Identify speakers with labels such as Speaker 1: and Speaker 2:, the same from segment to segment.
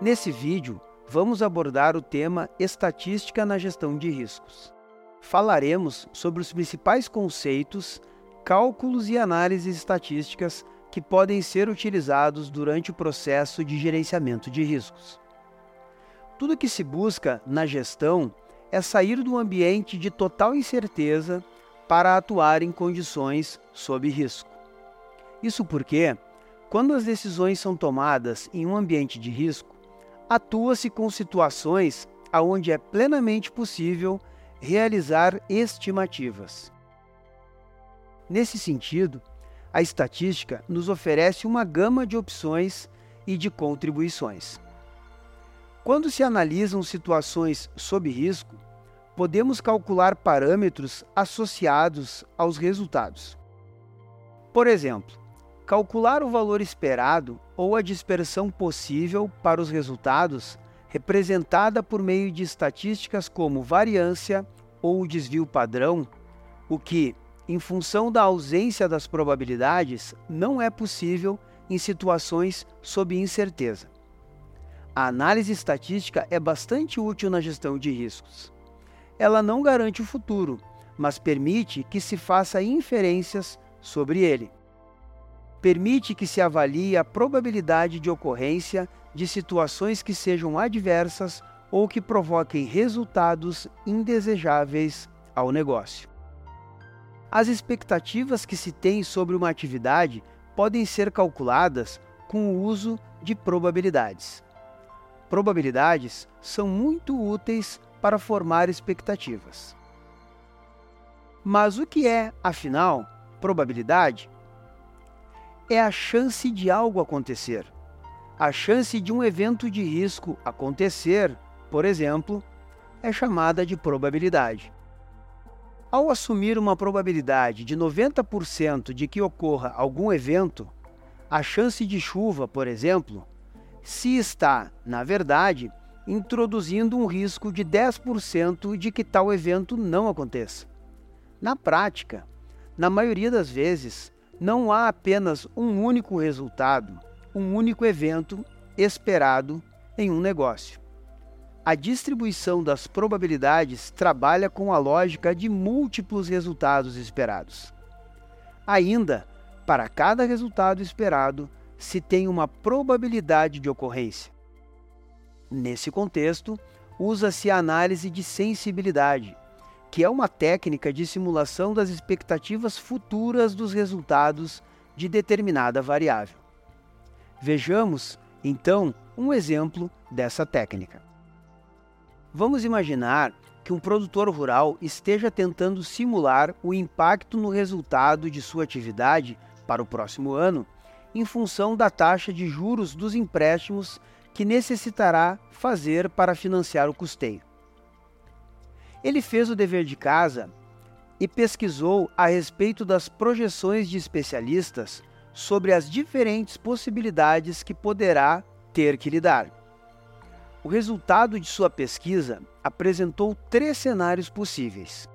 Speaker 1: Nesse vídeo, vamos abordar o tema Estatística na Gestão de Riscos. Falaremos sobre os principais conceitos, cálculos e análises estatísticas que podem ser utilizados durante o processo de gerenciamento de riscos. Tudo que se busca na gestão é sair do ambiente de total incerteza para atuar em condições sob risco. Isso porque, quando as decisões são tomadas em um ambiente de risco, atua-se com situações onde é plenamente possível realizar estimativas. Nesse sentido, a estatística nos oferece uma gama de opções e de contribuições. Quando se analisam situações sob risco, podemos calcular parâmetros associados aos resultados. Por exemplo, calcular o valor esperado ou a dispersão possível para os resultados, representada por meio de estatísticas como variância ou desvio padrão, o que, em função da ausência das probabilidades, não é possível em situações sob incerteza. A análise estatística é bastante útil na gestão de riscos. Ela não garante o futuro, mas permite que se faça inferências sobre ele permite que se avalie a probabilidade de ocorrência de situações que sejam adversas ou que provoquem resultados indesejáveis ao negócio. As expectativas que se tem sobre uma atividade podem ser calculadas com o uso de probabilidades. Probabilidades são muito úteis para formar expectativas. Mas o que é, afinal, probabilidade? É a chance de algo acontecer. A chance de um evento de risco acontecer, por exemplo, é chamada de probabilidade. Ao assumir uma probabilidade de 90% de que ocorra algum evento, a chance de chuva, por exemplo, se está, na verdade, introduzindo um risco de 10% de que tal evento não aconteça. Na prática, na maioria das vezes, não há apenas um único resultado, um único evento esperado em um negócio. A distribuição das probabilidades trabalha com a lógica de múltiplos resultados esperados. Ainda, para cada resultado esperado, se tem uma probabilidade de ocorrência. Nesse contexto, usa-se a análise de sensibilidade, que é uma técnica de simulação das expectativas futuras dos resultados de determinada variável. Vejamos, então, um exemplo dessa técnica. Vamos imaginar que um produtor rural esteja tentando simular o impacto no resultado de sua atividade para o próximo ano em função da taxa de juros dos empréstimos que necessitará fazer para financiar o custeio. Ele fez o dever de casa e pesquisou a respeito das projeções de especialistas sobre as diferentes possibilidades que poderá ter que lidar. O resultado de sua pesquisa apresentou três cenários possíveis.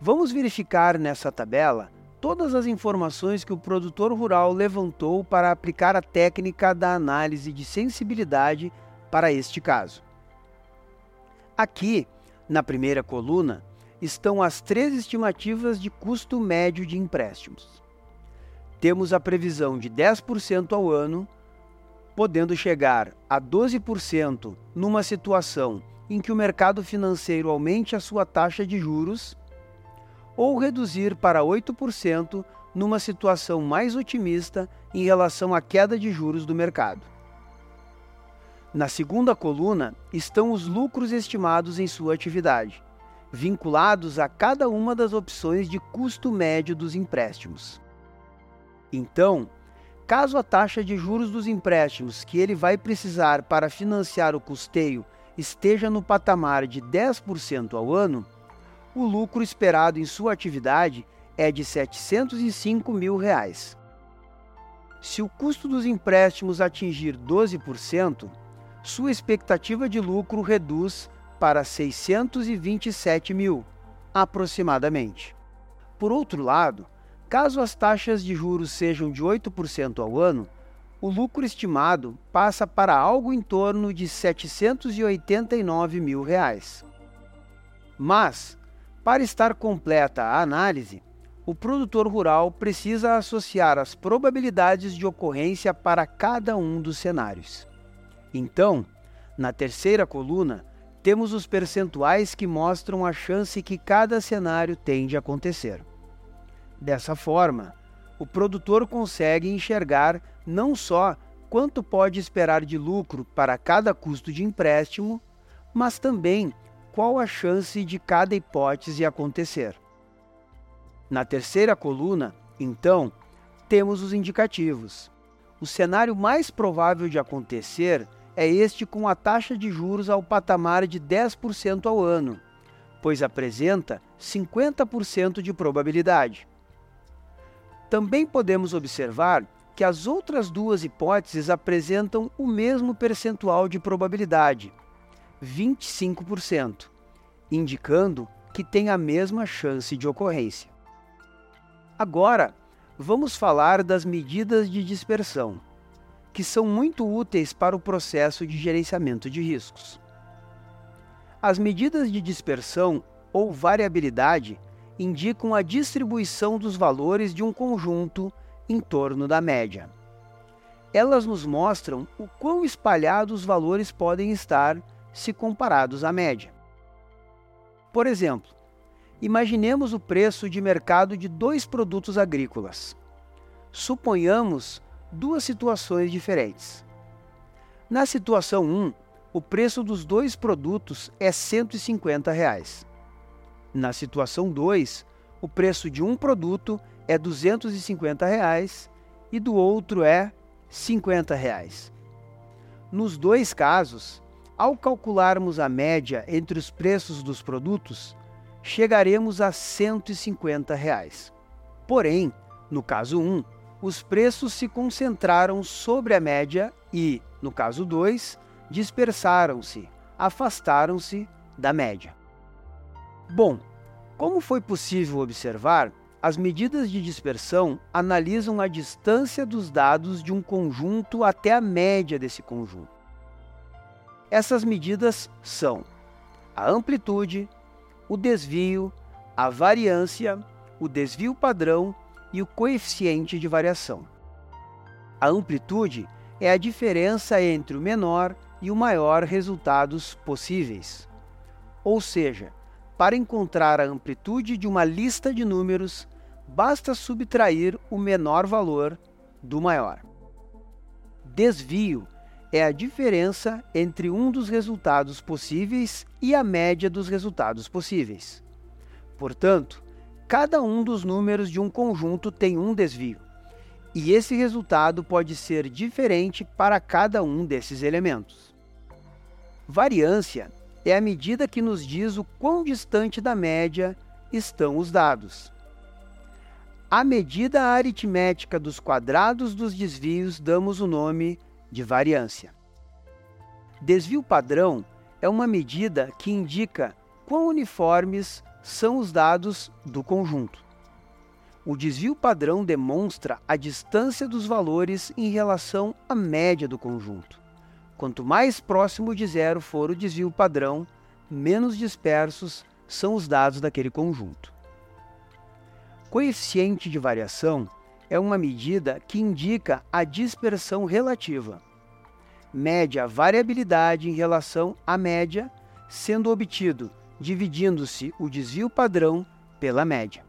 Speaker 1: Vamos verificar nessa tabela todas as informações que o produtor rural levantou para aplicar a técnica da análise de sensibilidade para este caso. Aqui na primeira coluna estão as três estimativas de custo médio de empréstimos. Temos a previsão de 10% ao ano, podendo chegar a 12% numa situação em que o mercado financeiro aumente a sua taxa de juros, ou reduzir para 8% numa situação mais otimista em relação à queda de juros do mercado. Na segunda coluna estão os lucros estimados em sua atividade, vinculados a cada uma das opções de custo médio dos empréstimos. Então, caso a taxa de juros dos empréstimos que ele vai precisar para financiar o custeio esteja no patamar de 10% ao ano, o lucro esperado em sua atividade é de 705 mil reais. Se o custo dos empréstimos atingir 12%, sua expectativa de lucro reduz para 627 mil, aproximadamente. Por outro lado, caso as taxas de juros sejam de 8% ao ano, o lucro estimado passa para algo em torno de 789 mil reais. Mas, para estar completa a análise, o produtor rural precisa associar as probabilidades de ocorrência para cada um dos cenários. Então, na terceira coluna, temos os percentuais que mostram a chance que cada cenário tem de acontecer. Dessa forma, o produtor consegue enxergar não só quanto pode esperar de lucro para cada custo de empréstimo, mas também qual a chance de cada hipótese acontecer. Na terceira coluna, então, temos os indicativos. O cenário mais provável de acontecer é este com a taxa de juros ao patamar de 10% ao ano, pois apresenta 50% de probabilidade. Também podemos observar que as outras duas hipóteses apresentam o mesmo percentual de probabilidade, 25%, indicando que tem a mesma chance de ocorrência. Agora, vamos falar das medidas de dispersão, que são muito úteis para o processo de gerenciamento de riscos. As medidas de dispersão ou variabilidade indicam a distribuição dos valores de um conjunto em torno da média. Elas nos mostram o quão espalhados os valores podem estar se comparados à média. Por exemplo, imaginemos o preço de mercado de dois produtos agrícolas. Suponhamos duas situações diferentes. Na situação 1, o preço dos dois produtos é 150 reais. Na situação 2, o preço de um produto é 250 reais, e do outro é 50 reais. Nos dois casos, ao calcularmos a média entre os preços dos produtos, chegaremos a 150 reais. Porém, no caso 1, os preços se concentraram sobre a média e, no caso 2, dispersaram-se, afastaram-se da média. Bom, como foi possível observar, as medidas de dispersão analisam a distância dos dados de um conjunto até a média desse conjunto. Essas medidas são a amplitude, o desvio, a variância, o desvio padrão e o coeficiente de variação. A amplitude é a diferença entre o menor e o maior resultados possíveis. Ou seja, para encontrar a amplitude de uma lista de números, basta subtrair o menor valor do maior. Desvio é a diferença entre um dos resultados possíveis e a média dos resultados possíveis. Portanto, cada um dos números de um conjunto tem um desvio, e esse resultado pode ser diferente para cada um desses elementos. Variância é a medida que nos diz o quão distante da média estão os dados. À medida aritmética dos quadrados dos desvios, damos o nome de variância. Desvio padrão é uma medida que indica quão uniformes são os dados do conjunto. O desvio padrão demonstra a distância dos valores em relação à média do conjunto. Quanto mais próximo de zero for o desvio padrão, menos dispersos são os dados daquele conjunto. Coeficiente de variação é uma medida que indica a dispersão relativa. Mede a variabilidade em relação à média, sendo obtido dividindo-se o desvio padrão pela média.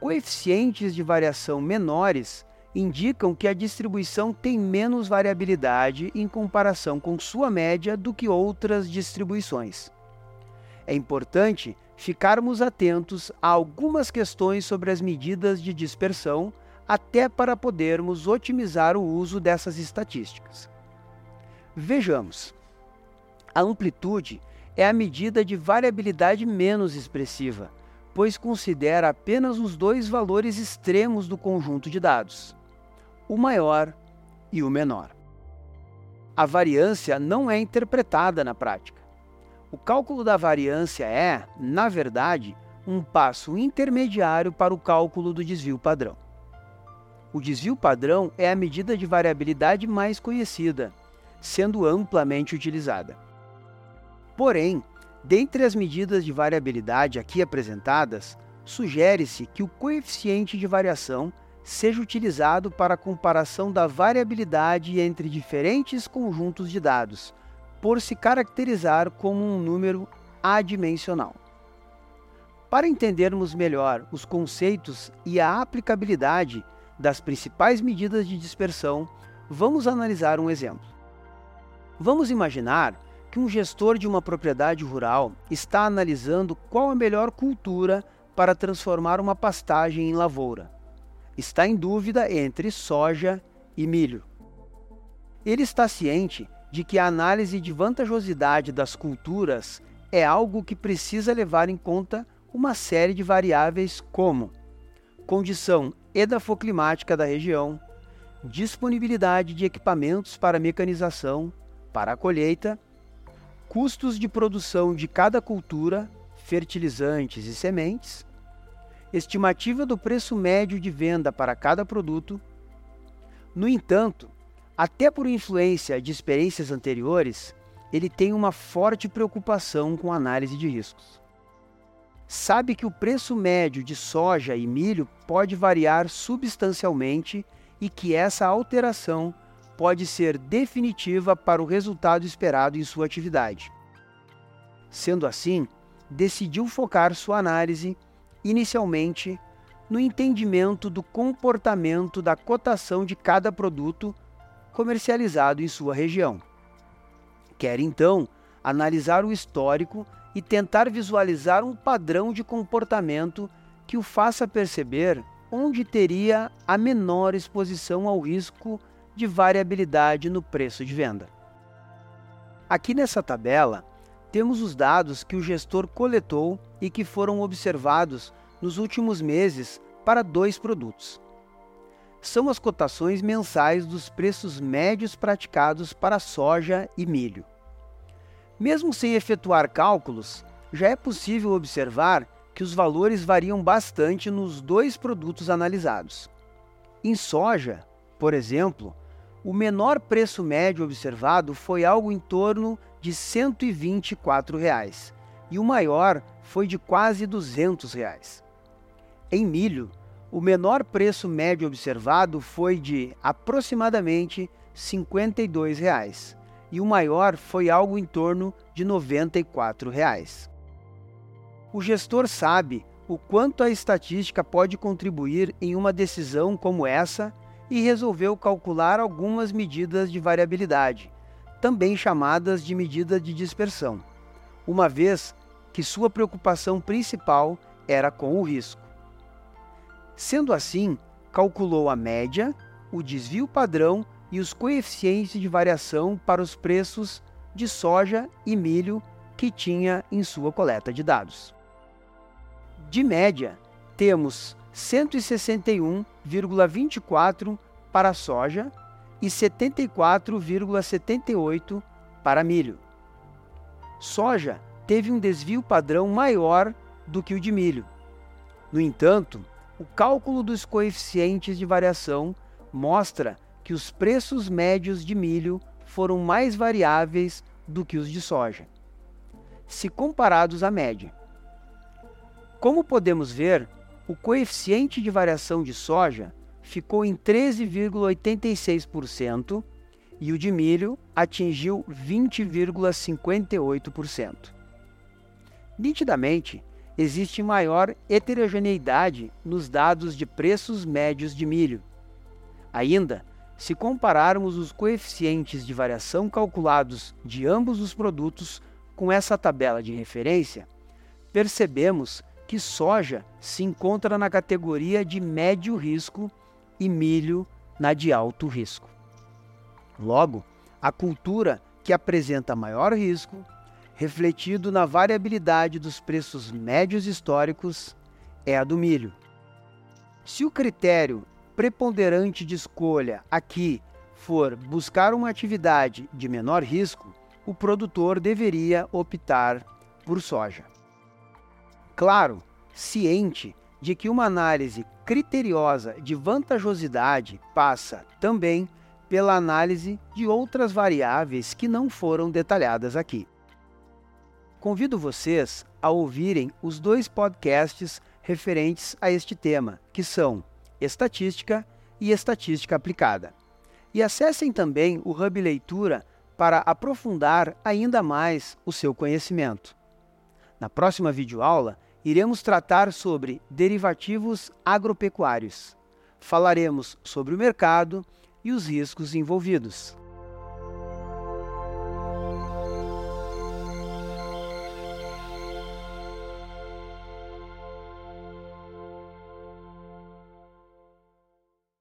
Speaker 1: Coeficientes de variação menores indicam que a distribuição tem menos variabilidade em comparação com sua média do que outras distribuições. É importante ficarmos atentos a algumas questões sobre as medidas de dispersão, até para podermos otimizar o uso dessas estatísticas. Vejamos. A amplitude é a medida de variabilidade menos expressiva, pois considera apenas os dois valores extremos do conjunto de dados o maior e o menor. A variância não é interpretada na prática. O cálculo da variância é, na verdade, um passo intermediário para o cálculo do desvio padrão. o desvio padrão é a medida de variabilidade mais conhecida, sendo amplamente utilizada. Porém, dentre as medidas de variabilidade aqui apresentadas, sugere-se que o coeficiente de variação seja utilizado para a comparação da variabilidade entre diferentes conjuntos de dados, por se caracterizar como um número adimensional. Para entendermos melhor os conceitos e a aplicabilidade das principais medidas de dispersão, vamos analisar um exemplo. Vamos imaginar que um gestor de uma propriedade rural está analisando qual a melhor cultura para transformar uma pastagem em lavoura. Está em dúvida entre soja e milho. Ele está ciente de que a análise de vantajosidade das culturas é algo que precisa levar em conta uma série de variáveis como condição edafoclimática da região, disponibilidade de equipamentos para mecanização, para a colheita, custos de produção de cada cultura, fertilizantes e sementes, estimativa do preço médio de venda para cada produto. No entanto, até por influência de experiências anteriores, ele tem uma forte preocupação com análise de riscos sabe que o preço médio de soja e milho pode variar substancialmente e que essa alteração pode ser definitiva para o resultado esperado em sua atividade. Sendo assim, decidiu focar sua análise, inicialmente, no entendimento do comportamento da cotação de cada produto comercializado em sua região. Quer então analisar o histórico e tentar visualizar um padrão de comportamento que o faça perceber onde teria a menor exposição ao risco de variabilidade no preço de venda. Aqui nessa tabela, temos os dados que o gestor coletou e que foram observados nos últimos meses para dois produtos. São as cotações mensais dos preços médios praticados para soja e milho. Mesmo sem efetuar cálculos, já é possível observar que os valores variam bastante nos dois produtos analisados. Em soja, por exemplo, o menor preço médio observado foi algo em torno de 124 reais, e o maior foi de quase 200 reais. Em milho, o menor preço médio observado foi de aproximadamente 52 reais, e o maior foi algo em torno de 94 reais. O gestor sabe o quanto a estatística pode contribuir em uma decisão como essa e resolveu calcular algumas medidas de variabilidade, também chamadas de medida de dispersão, uma vez que sua preocupação principal era com o risco. Sendo assim, calculou a média, o desvio padrão e os coeficientes de variação para os preços de soja e milho que tinha em sua coleta de dados. De média, temos 161,24 para soja e 74,78 para milho. Soja teve um desvio padrão maior do que o de milho. No entanto, o cálculo dos coeficientes de variação mostra que os preços médios de milho foram mais variáveis do que os de soja, se comparados à média. Como podemos ver, o coeficiente de variação de soja ficou em 13,86% e o de milho atingiu 20,58%. Nitidamente, existe maior heterogeneidade nos dados de preços médios de milho. Ainda, se compararmos os coeficientes de variação calculados de ambos os produtos com essa tabela de referência, percebemos que soja se encontra na categoria de médio risco e milho na de alto risco. Logo, a cultura que apresenta maior risco, refletido na variabilidade dos preços médios históricos, é a do milho. Se o critério preponderante de escolha aqui for buscar uma atividade de menor risco, o produtor deveria optar por soja. Claro, ciente de que uma análise criteriosa de vantajosidade passa também pela análise de outras variáveis que não foram detalhadas aqui. Convido vocês a ouvirem os dois podcasts referentes a este tema, que são Estatística e Estatística Aplicada. E acessem também o Hub Leitura para aprofundar ainda mais o seu conhecimento. Na próxima videoaula, iremos tratar sobre derivativos agropecuários. Falaremos sobre o mercado e os riscos envolvidos.